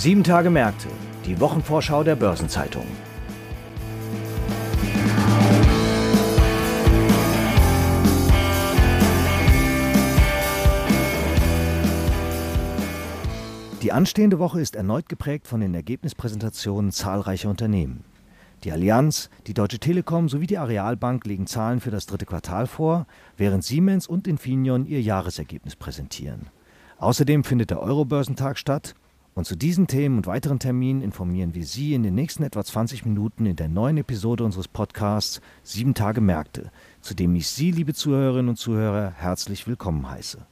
Sieben Tage Märkte, die Wochenvorschau der Börsenzeitung. Die anstehende Woche ist erneut geprägt von den Ergebnispräsentationen zahlreicher Unternehmen. Die Allianz, die Deutsche Telekom sowie die Arealbank legen Zahlen für das dritte Quartal vor, während Siemens und Infineon ihr Jahresergebnis präsentieren. Außerdem findet der Eurobörsentag statt und zu diesen Themen und weiteren Terminen informieren wir Sie in den nächsten etwa 20 Minuten in der neuen Episode unseres Podcasts Sieben Tage Märkte, zu dem ich Sie, liebe Zuhörerinnen und Zuhörer, herzlich willkommen heiße.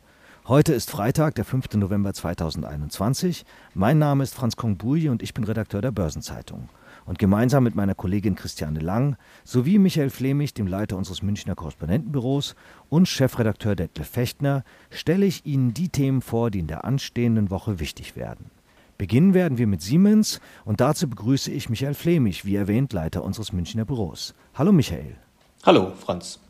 Heute ist Freitag, der 5. November 2021. Mein Name ist Franz Kongbuji und ich bin Redakteur der Börsenzeitung. Und gemeinsam mit meiner Kollegin Christiane Lang sowie Michael Flemich, dem Leiter unseres Münchner Korrespondentenbüros und Chefredakteur Detlef Fechtner, stelle ich Ihnen die Themen vor, die in der anstehenden Woche wichtig werden. Beginnen werden wir mit Siemens und dazu begrüße ich Michael Flemich, wie erwähnt, Leiter unseres Münchner Büros. Hallo Michael. Hallo Franz.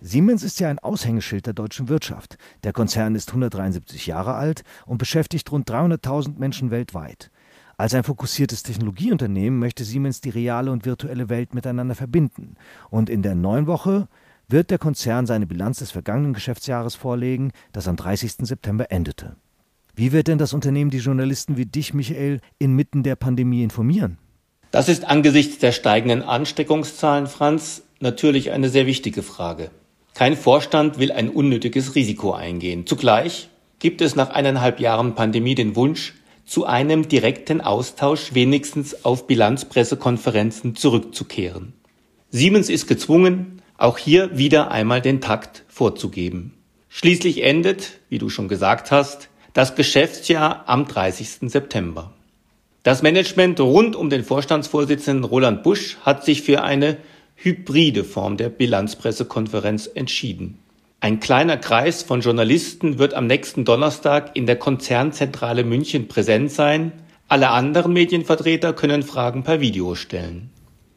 Siemens ist ja ein Aushängeschild der deutschen Wirtschaft. Der Konzern ist 173 Jahre alt und beschäftigt rund 300.000 Menschen weltweit. Als ein fokussiertes Technologieunternehmen möchte Siemens die reale und virtuelle Welt miteinander verbinden. Und in der neuen Woche wird der Konzern seine Bilanz des vergangenen Geschäftsjahres vorlegen, das am 30. September endete. Wie wird denn das Unternehmen die Journalisten wie dich, Michael, inmitten der Pandemie informieren? Das ist angesichts der steigenden Ansteckungszahlen, Franz, natürlich eine sehr wichtige Frage. Kein Vorstand will ein unnötiges Risiko eingehen. Zugleich gibt es nach eineinhalb Jahren Pandemie den Wunsch, zu einem direkten Austausch wenigstens auf Bilanzpressekonferenzen zurückzukehren. Siemens ist gezwungen, auch hier wieder einmal den Takt vorzugeben. Schließlich endet, wie du schon gesagt hast, das Geschäftsjahr am 30. September. Das Management rund um den Vorstandsvorsitzenden Roland Busch hat sich für eine hybride Form der Bilanzpressekonferenz entschieden. Ein kleiner Kreis von Journalisten wird am nächsten Donnerstag in der Konzernzentrale München präsent sein. Alle anderen Medienvertreter können Fragen per Video stellen.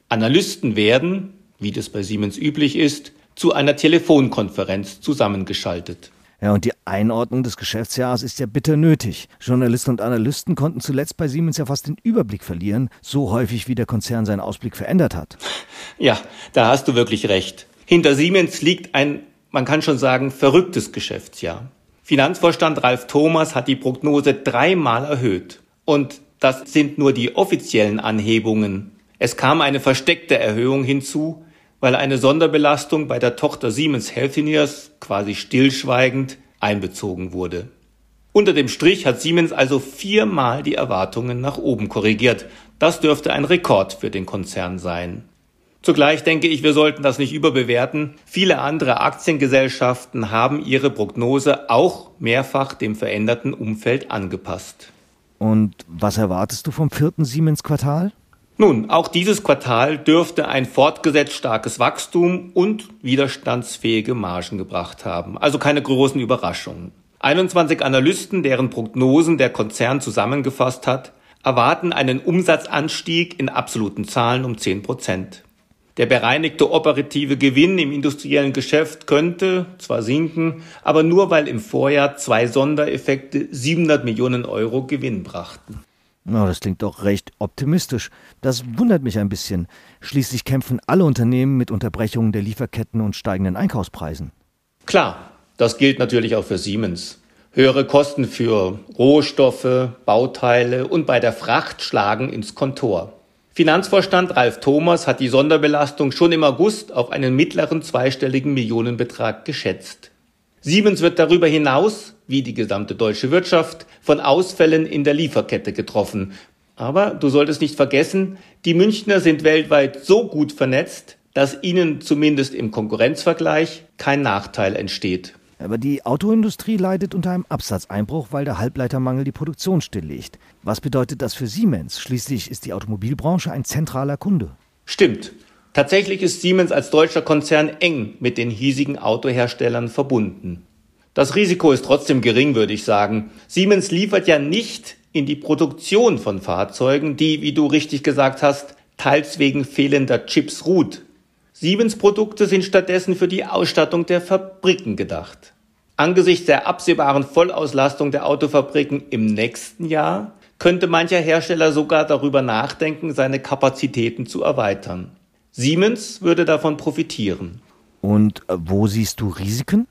Analysten werden, wie das bei Siemens üblich ist, zu einer Telefonkonferenz zusammengeschaltet. Ja, und die Einordnung des Geschäftsjahres ist ja bitter nötig. Journalisten und Analysten konnten zuletzt bei Siemens ja fast den Überblick verlieren, so häufig wie der Konzern seinen Ausblick verändert hat. Ja, da hast du wirklich recht. Hinter Siemens liegt ein man kann schon sagen, verrücktes Geschäftsjahr. Finanzvorstand Ralf Thomas hat die Prognose dreimal erhöht. Und das sind nur die offiziellen Anhebungen. Es kam eine versteckte Erhöhung hinzu, weil eine Sonderbelastung bei der Tochter Siemens Healthineers quasi stillschweigend einbezogen wurde. Unter dem Strich hat Siemens also viermal die Erwartungen nach oben korrigiert. Das dürfte ein Rekord für den Konzern sein. Zugleich denke ich, wir sollten das nicht überbewerten. Viele andere Aktiengesellschaften haben ihre Prognose auch mehrfach dem veränderten Umfeld angepasst. Und was erwartest du vom vierten Siemens-Quartal? Nun, auch dieses Quartal dürfte ein fortgesetzt starkes Wachstum und widerstandsfähige Margen gebracht haben. Also keine großen Überraschungen. 21 Analysten, deren Prognosen der Konzern zusammengefasst hat, erwarten einen Umsatzanstieg in absoluten Zahlen um 10 Prozent. Der bereinigte operative Gewinn im industriellen Geschäft könnte zwar sinken, aber nur weil im Vorjahr zwei Sondereffekte 700 Millionen Euro Gewinn brachten. Na, das klingt doch recht optimistisch. Das wundert mich ein bisschen. Schließlich kämpfen alle Unternehmen mit Unterbrechungen der Lieferketten und steigenden Einkaufspreisen. Klar, das gilt natürlich auch für Siemens. Höhere Kosten für Rohstoffe, Bauteile und bei der Fracht schlagen ins Kontor. Finanzvorstand Ralf Thomas hat die Sonderbelastung schon im August auf einen mittleren zweistelligen Millionenbetrag geschätzt. Siemens wird darüber hinaus, wie die gesamte deutsche Wirtschaft, von Ausfällen in der Lieferkette getroffen. Aber du solltest nicht vergessen, die Münchner sind weltweit so gut vernetzt, dass ihnen zumindest im Konkurrenzvergleich kein Nachteil entsteht. Aber die Autoindustrie leidet unter einem Absatzeinbruch, weil der Halbleitermangel die Produktion stilllegt. Was bedeutet das für Siemens? Schließlich ist die Automobilbranche ein zentraler Kunde. Stimmt. Tatsächlich ist Siemens als deutscher Konzern eng mit den hiesigen Autoherstellern verbunden. Das Risiko ist trotzdem gering, würde ich sagen. Siemens liefert ja nicht in die Produktion von Fahrzeugen, die, wie du richtig gesagt hast, teils wegen fehlender Chips ruht. Siemens Produkte sind stattdessen für die Ausstattung der Fabriken gedacht. Angesichts der absehbaren Vollauslastung der Autofabriken im nächsten Jahr könnte mancher Hersteller sogar darüber nachdenken, seine Kapazitäten zu erweitern. Siemens würde davon profitieren. Und äh, wo siehst du Risiken?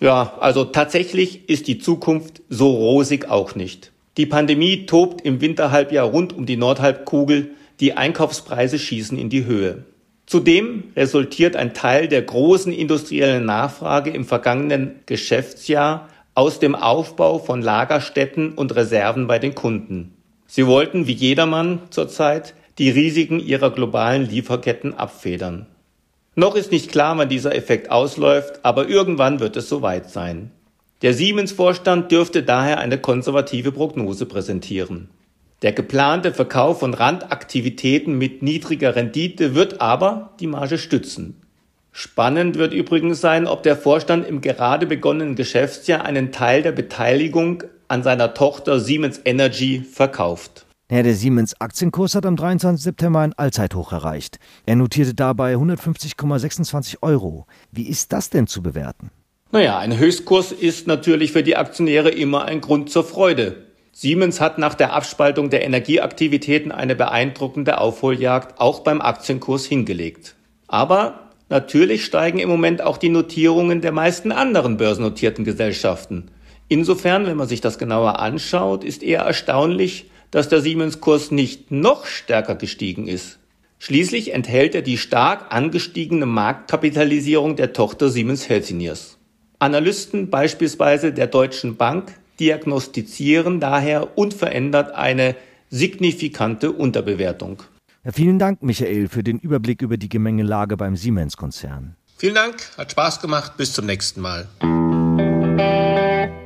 Ja, also tatsächlich ist die Zukunft so rosig auch nicht. Die Pandemie tobt im Winterhalbjahr rund um die Nordhalbkugel, die Einkaufspreise schießen in die Höhe. Zudem resultiert ein Teil der großen industriellen Nachfrage im vergangenen Geschäftsjahr aus dem Aufbau von Lagerstätten und Reserven bei den Kunden. Sie wollten wie jedermann zurzeit die Risiken ihrer globalen Lieferketten abfedern. Noch ist nicht klar, wann dieser Effekt ausläuft, aber irgendwann wird es soweit sein. Der Siemens-Vorstand dürfte daher eine konservative Prognose präsentieren. Der geplante Verkauf von Randaktivitäten mit niedriger Rendite wird aber die Marge stützen. Spannend wird übrigens sein, ob der Vorstand im gerade begonnenen Geschäftsjahr einen Teil der Beteiligung an seiner Tochter Siemens Energy verkauft. Der Siemens Aktienkurs hat am 23. September ein Allzeithoch erreicht. Er notierte dabei 150,26 Euro. Wie ist das denn zu bewerten? Naja, ein Höchstkurs ist natürlich für die Aktionäre immer ein Grund zur Freude. Siemens hat nach der Abspaltung der Energieaktivitäten eine beeindruckende Aufholjagd auch beim Aktienkurs hingelegt. Aber natürlich steigen im Moment auch die Notierungen der meisten anderen börsennotierten Gesellschaften. Insofern, wenn man sich das genauer anschaut, ist eher erstaunlich, dass der Siemens-Kurs nicht noch stärker gestiegen ist. Schließlich enthält er die stark angestiegene Marktkapitalisierung der Tochter Siemens Healthineers. Analysten beispielsweise der Deutschen Bank diagnostizieren daher unverändert eine signifikante Unterbewertung. Ja, vielen Dank, Michael, für den Überblick über die Gemengelage beim Siemens-Konzern. Vielen Dank, hat Spaß gemacht. Bis zum nächsten Mal.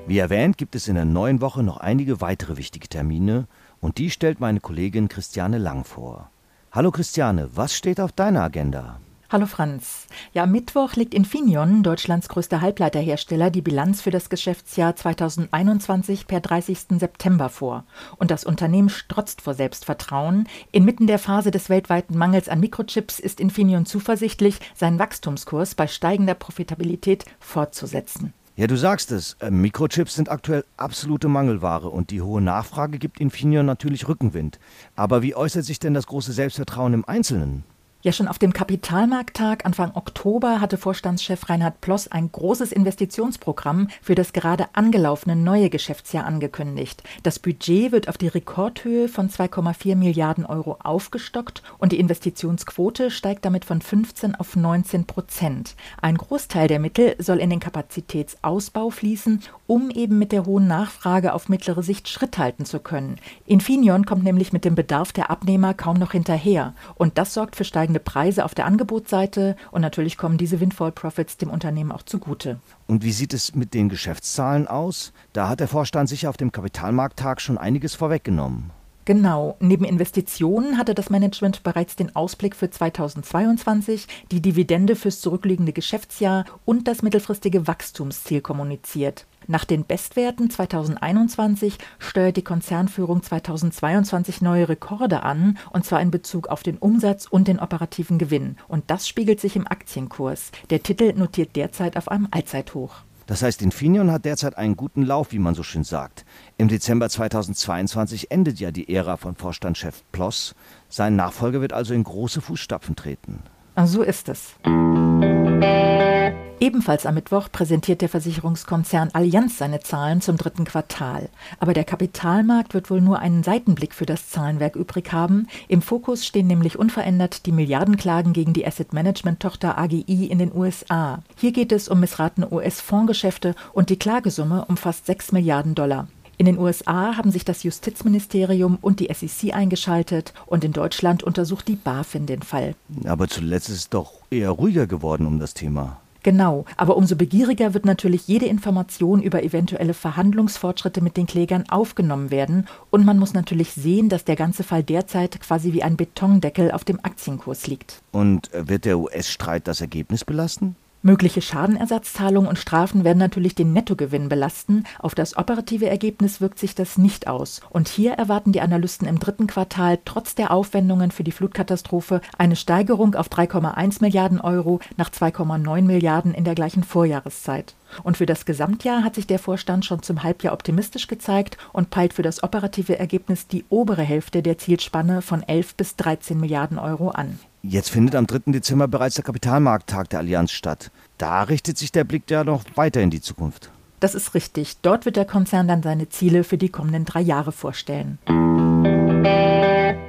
Wie erwähnt, gibt es in der neuen Woche noch einige weitere wichtige Termine und die stellt meine Kollegin Christiane Lang vor. Hallo Christiane, was steht auf deiner Agenda? Hallo Franz. Ja, am Mittwoch legt Infineon, Deutschlands größter Halbleiterhersteller, die Bilanz für das Geschäftsjahr 2021 per 30. September vor. Und das Unternehmen strotzt vor Selbstvertrauen. Inmitten der Phase des weltweiten Mangels an Mikrochips ist Infineon zuversichtlich, seinen Wachstumskurs bei steigender Profitabilität fortzusetzen. Ja, du sagst es. Äh, Mikrochips sind aktuell absolute Mangelware und die hohe Nachfrage gibt Infineon natürlich Rückenwind. Aber wie äußert sich denn das große Selbstvertrauen im Einzelnen? Ja, schon auf dem Kapitalmarkttag Anfang Oktober hatte Vorstandschef Reinhard Ploss ein großes Investitionsprogramm für das gerade angelaufene neue Geschäftsjahr angekündigt. Das Budget wird auf die Rekordhöhe von 2,4 Milliarden Euro aufgestockt und die Investitionsquote steigt damit von 15 auf 19 Prozent. Ein Großteil der Mittel soll in den Kapazitätsausbau fließen, um eben mit der hohen Nachfrage auf mittlere Sicht Schritt halten zu können. Infineon kommt nämlich mit dem Bedarf der Abnehmer kaum noch hinterher und das sorgt für steigende Preise auf der Angebotsseite und natürlich kommen diese Windfall Profits dem Unternehmen auch zugute. Und wie sieht es mit den Geschäftszahlen aus? Da hat der Vorstand sicher auf dem Kapitalmarkttag schon einiges vorweggenommen. Genau. Neben Investitionen hatte das Management bereits den Ausblick für 2022, die Dividende fürs zurückliegende Geschäftsjahr und das mittelfristige Wachstumsziel kommuniziert. Nach den Bestwerten 2021 steuert die Konzernführung 2022 neue Rekorde an, und zwar in Bezug auf den Umsatz und den operativen Gewinn. Und das spiegelt sich im Aktienkurs. Der Titel notiert derzeit auf einem Allzeithoch. Das heißt, Infineon hat derzeit einen guten Lauf, wie man so schön sagt. Im Dezember 2022 endet ja die Ära von Vorstandschef Ploss. Sein Nachfolger wird also in große Fußstapfen treten. So ist es. Ebenfalls am Mittwoch präsentiert der Versicherungskonzern Allianz seine Zahlen zum dritten Quartal. Aber der Kapitalmarkt wird wohl nur einen Seitenblick für das Zahlenwerk übrig haben. Im Fokus stehen nämlich unverändert die Milliardenklagen gegen die Asset Management Tochter AGI in den USA. Hier geht es um missratene US-Fondsgeschäfte und die Klagesumme um fast 6 Milliarden Dollar. In den USA haben sich das Justizministerium und die SEC eingeschaltet und in Deutschland untersucht die BaFin den Fall. Aber zuletzt ist es doch eher ruhiger geworden um das Thema. Genau, aber umso begieriger wird natürlich jede Information über eventuelle Verhandlungsfortschritte mit den Klägern aufgenommen werden und man muss natürlich sehen, dass der ganze Fall derzeit quasi wie ein Betondeckel auf dem Aktienkurs liegt. Und äh, wird der US-Streit das Ergebnis belasten? Mögliche Schadenersatzzahlungen und Strafen werden natürlich den Nettogewinn belasten. Auf das operative Ergebnis wirkt sich das nicht aus. Und hier erwarten die Analysten im dritten Quartal trotz der Aufwendungen für die Flutkatastrophe eine Steigerung auf 3,1 Milliarden Euro nach 2,9 Milliarden in der gleichen Vorjahreszeit. Und für das Gesamtjahr hat sich der Vorstand schon zum Halbjahr optimistisch gezeigt und peilt für das operative Ergebnis die obere Hälfte der Zielspanne von 11 bis 13 Milliarden Euro an. Jetzt findet am 3. Dezember bereits der Kapitalmarkttag der Allianz statt. Da richtet sich der Blick ja noch weiter in die Zukunft. Das ist richtig. Dort wird der Konzern dann seine Ziele für die kommenden drei Jahre vorstellen.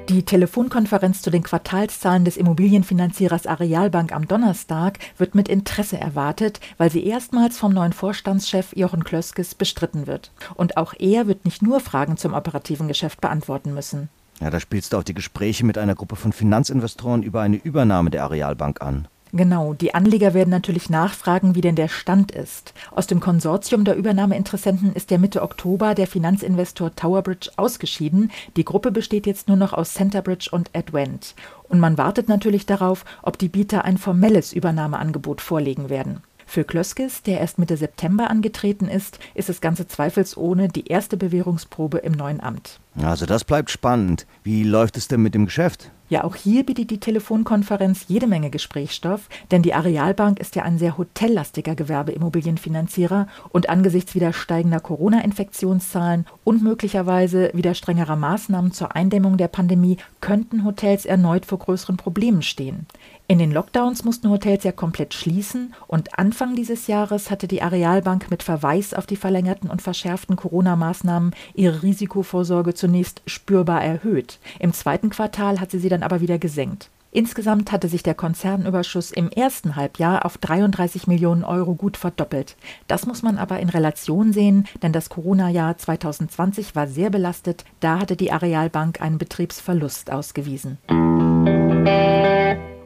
Die Telefonkonferenz zu den Quartalszahlen des Immobilienfinanzierers Arealbank am Donnerstag wird mit Interesse erwartet, weil sie erstmals vom neuen Vorstandschef Jochen Klöskes bestritten wird. Und auch er wird nicht nur Fragen zum operativen Geschäft beantworten müssen. Ja, da spielst du auch die Gespräche mit einer Gruppe von Finanzinvestoren über eine Übernahme der Arealbank an. Genau, die Anleger werden natürlich nachfragen, wie denn der Stand ist. Aus dem Konsortium der Übernahmeinteressenten ist ja Mitte Oktober der Finanzinvestor Towerbridge ausgeschieden. Die Gruppe besteht jetzt nur noch aus Centerbridge und Advent. Und man wartet natürlich darauf, ob die Bieter ein formelles Übernahmeangebot vorlegen werden. Für Klöskes, der erst Mitte September angetreten ist, ist das Ganze zweifelsohne die erste Bewährungsprobe im neuen Amt. Also das bleibt spannend. Wie läuft es denn mit dem Geschäft? Ja, auch hier bietet die Telefonkonferenz jede Menge Gesprächsstoff, denn die Arealbank ist ja ein sehr hotellastiger Gewerbeimmobilienfinanzierer und angesichts wieder steigender Corona-Infektionszahlen und möglicherweise wieder strengerer Maßnahmen zur Eindämmung der Pandemie könnten Hotels erneut vor größeren Problemen stehen. In den Lockdowns mussten Hotels ja komplett schließen und Anfang dieses Jahres hatte die Arealbank mit Verweis auf die verlängerten und verschärften Corona-Maßnahmen ihre Risikovorsorge zunächst spürbar erhöht. Im zweiten Quartal hat sie sie dann aber wieder gesenkt. Insgesamt hatte sich der Konzernüberschuss im ersten Halbjahr auf 33 Millionen Euro gut verdoppelt. Das muss man aber in Relation sehen, denn das Corona-Jahr 2020 war sehr belastet. Da hatte die Arealbank einen Betriebsverlust ausgewiesen.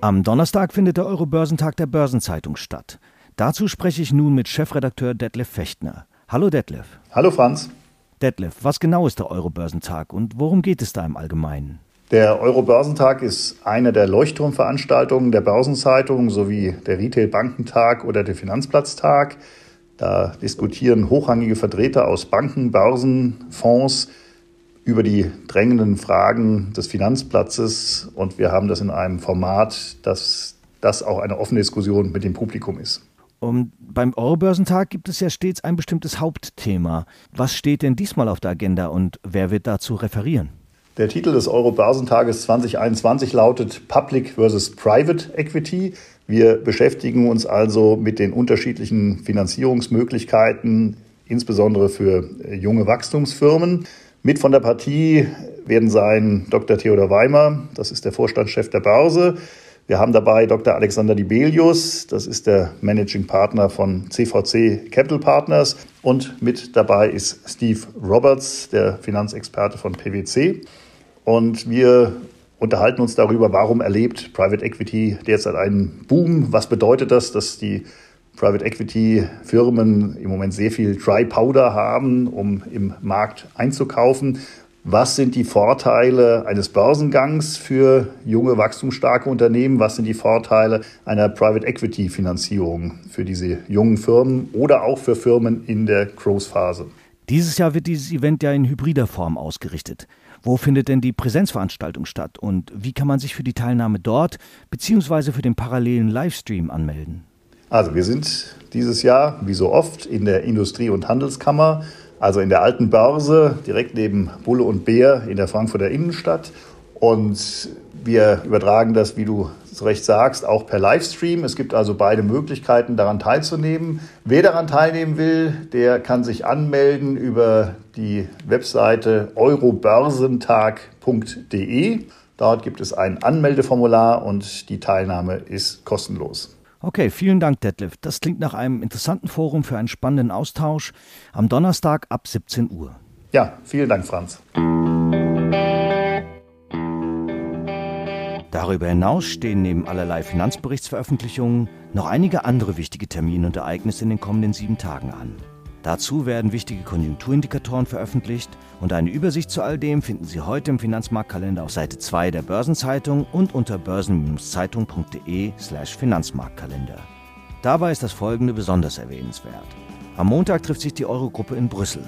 Am Donnerstag findet der Eurobörsentag der Börsenzeitung statt. Dazu spreche ich nun mit Chefredakteur Detlef Fechtner. Hallo Detlef. Hallo Franz. Detlef, was genau ist der Eurobörsentag und worum geht es da im Allgemeinen? Der Eurobörsentag ist eine der Leuchtturmveranstaltungen der Börsenzeitung sowie der Retail-Bankentag oder der Finanzplatztag. Da diskutieren hochrangige Vertreter aus Banken, Börsen, Fonds, über die drängenden Fragen des Finanzplatzes und wir haben das in einem Format, dass das auch eine offene Diskussion mit dem Publikum ist. Und beim Eurobörsentag gibt es ja stets ein bestimmtes Hauptthema. Was steht denn diesmal auf der Agenda und wer wird dazu referieren? Der Titel des Eurobörsentages 2021 lautet Public versus Private Equity. Wir beschäftigen uns also mit den unterschiedlichen Finanzierungsmöglichkeiten, insbesondere für junge Wachstumsfirmen. Mit von der Partie werden sein Dr. Theodor Weimer, das ist der Vorstandschef der Börse. Wir haben dabei Dr. Alexander Dibelius, das ist der Managing Partner von CVC Capital Partners. Und mit dabei ist Steve Roberts, der Finanzexperte von PwC. Und wir unterhalten uns darüber, warum erlebt Private Equity derzeit einen Boom? Was bedeutet das, dass die Private Equity Firmen im Moment sehr viel Dry Powder haben, um im Markt einzukaufen. Was sind die Vorteile eines Börsengangs für junge, wachstumsstarke Unternehmen? Was sind die Vorteile einer Private Equity Finanzierung für diese jungen Firmen oder auch für Firmen in der Growth-Phase? Dieses Jahr wird dieses Event ja in hybrider Form ausgerichtet. Wo findet denn die Präsenzveranstaltung statt und wie kann man sich für die Teilnahme dort bzw. für den parallelen Livestream anmelden? Also wir sind dieses Jahr, wie so oft, in der Industrie- und Handelskammer, also in der alten Börse, direkt neben Bulle und Bär in der Frankfurter Innenstadt. Und wir übertragen das, wie du zu Recht sagst, auch per Livestream. Es gibt also beide Möglichkeiten, daran teilzunehmen. Wer daran teilnehmen will, der kann sich anmelden über die Webseite eurobörsentag.de. Dort gibt es ein Anmeldeformular und die Teilnahme ist kostenlos. Okay, vielen Dank, Detlef. Das klingt nach einem interessanten Forum für einen spannenden Austausch am Donnerstag ab 17 Uhr. Ja, vielen Dank, Franz. Darüber hinaus stehen neben allerlei Finanzberichtsveröffentlichungen noch einige andere wichtige Termine und Ereignisse in den kommenden sieben Tagen an. Dazu werden wichtige Konjunkturindikatoren veröffentlicht und eine Übersicht zu all dem finden Sie heute im Finanzmarktkalender auf Seite 2 der Börsenzeitung und unter börsen-zeitung.de/finanzmarktkalender. Dabei ist das Folgende besonders erwähnenswert. Am Montag trifft sich die Eurogruppe in Brüssel.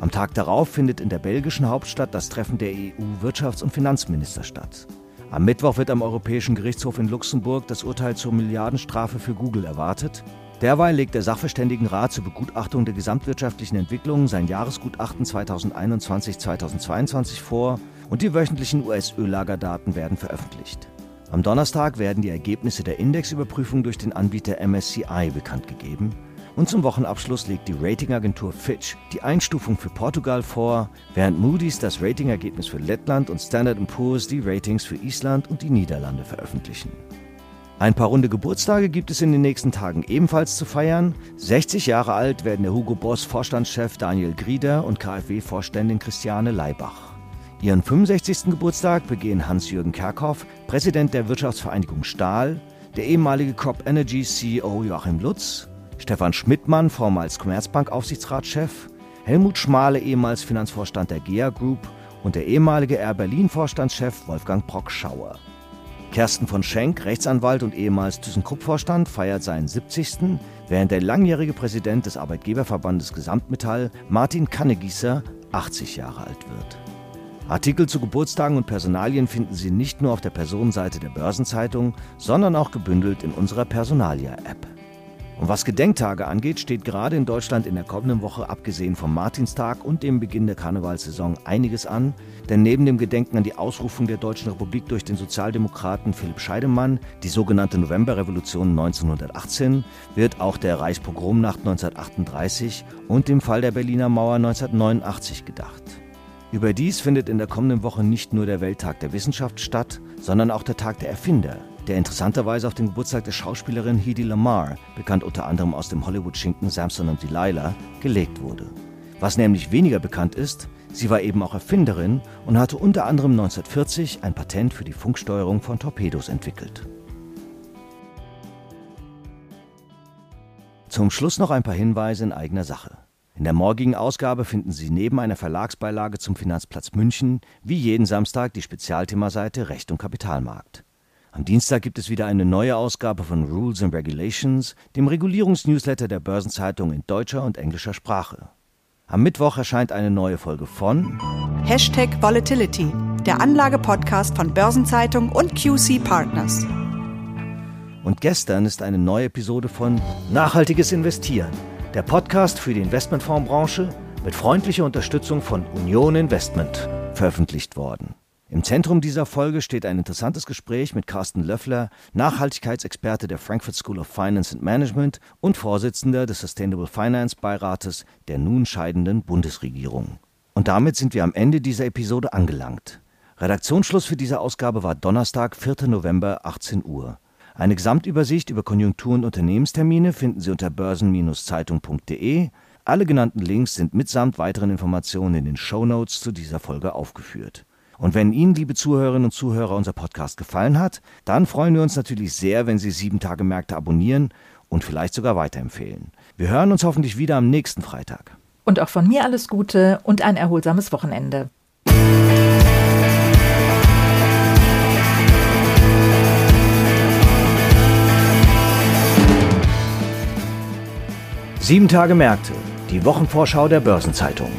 Am Tag darauf findet in der belgischen Hauptstadt das Treffen der EU-Wirtschafts- und Finanzminister statt. Am Mittwoch wird am Europäischen Gerichtshof in Luxemburg das Urteil zur Milliardenstrafe für Google erwartet. Derweil legt der Sachverständigenrat zur Begutachtung der gesamtwirtschaftlichen Entwicklung sein Jahresgutachten 2021-2022 vor und die wöchentlichen US-Öllagerdaten werden veröffentlicht. Am Donnerstag werden die Ergebnisse der Indexüberprüfung durch den Anbieter MSCI bekannt gegeben. Und zum Wochenabschluss legt die Ratingagentur Fitch die Einstufung für Portugal vor, während Moody's das Ratingergebnis für Lettland und Standard Poor's die Ratings für Island und die Niederlande veröffentlichen. Ein paar runde Geburtstage gibt es in den nächsten Tagen ebenfalls zu feiern. 60 Jahre alt werden der Hugo Boss Vorstandschef Daniel Grieder und KfW-Vorständin Christiane Leibach. Ihren 65. Geburtstag begehen Hans-Jürgen Kerkhoff, Präsident der Wirtschaftsvereinigung Stahl, der ehemalige Crop Energy CEO Joachim Lutz, Stefan Schmidtmann, vormals Commerzbank-Aufsichtsratschef, Helmut Schmale, ehemals Finanzvorstand der GEA Group und der ehemalige Air Berlin-Vorstandschef Wolfgang Brock-Schauer. Kersten von Schenk, Rechtsanwalt und ehemals ThyssenKrupp-Vorstand, feiert seinen 70., während der langjährige Präsident des Arbeitgeberverbandes Gesamtmetall, Martin Kannegießer, 80 Jahre alt wird. Artikel zu Geburtstagen und Personalien finden Sie nicht nur auf der Personenseite der Börsenzeitung, sondern auch gebündelt in unserer Personalia-App. Und was Gedenktage angeht, steht gerade in Deutschland in der kommenden Woche, abgesehen vom Martinstag und dem Beginn der Karnevalssaison, einiges an. Denn neben dem Gedenken an die Ausrufung der Deutschen Republik durch den Sozialdemokraten Philipp Scheidemann, die sogenannte Novemberrevolution 1918, wird auch der Reichspogromnacht 1938 und dem Fall der Berliner Mauer 1989 gedacht. Überdies findet in der kommenden Woche nicht nur der Welttag der Wissenschaft statt, sondern auch der Tag der Erfinder, der interessanterweise auf den Geburtstag der Schauspielerin Hedy Lamar, bekannt unter anderem aus dem Hollywood-Schinken Samson und Delilah, gelegt wurde. Was nämlich weniger bekannt ist, sie war eben auch Erfinderin und hatte unter anderem 1940 ein Patent für die Funksteuerung von Torpedos entwickelt. Zum Schluss noch ein paar Hinweise in eigener Sache. In der morgigen Ausgabe finden Sie neben einer Verlagsbeilage zum Finanzplatz München wie jeden Samstag die Spezialthemaseite Recht und Kapitalmarkt. Am Dienstag gibt es wieder eine neue Ausgabe von Rules and Regulations, dem Regulierungsnewsletter der Börsenzeitung in deutscher und englischer Sprache. Am Mittwoch erscheint eine neue Folge von Hashtag Volatility, der Anlagepodcast von Börsenzeitung und QC Partners. Und gestern ist eine neue Episode von Nachhaltiges Investieren, der Podcast für die Investmentfondsbranche mit freundlicher Unterstützung von Union Investment veröffentlicht worden. Im Zentrum dieser Folge steht ein interessantes Gespräch mit Carsten Löffler, Nachhaltigkeitsexperte der Frankfurt School of Finance and Management und Vorsitzender des Sustainable Finance Beirates der nun scheidenden Bundesregierung. Und damit sind wir am Ende dieser Episode angelangt. Redaktionsschluss für diese Ausgabe war Donnerstag, 4. November, 18 Uhr. Eine Gesamtübersicht über Konjunktur- und Unternehmenstermine finden Sie unter börsen-zeitung.de. Alle genannten Links sind mitsamt weiteren Informationen in den Show Notes zu dieser Folge aufgeführt. Und wenn Ihnen, liebe Zuhörerinnen und Zuhörer, unser Podcast gefallen hat, dann freuen wir uns natürlich sehr, wenn Sie sieben Tage Märkte abonnieren und vielleicht sogar weiterempfehlen. Wir hören uns hoffentlich wieder am nächsten Freitag. Und auch von mir alles Gute und ein erholsames Wochenende. Sieben Tage Märkte, die Wochenvorschau der Börsenzeitung.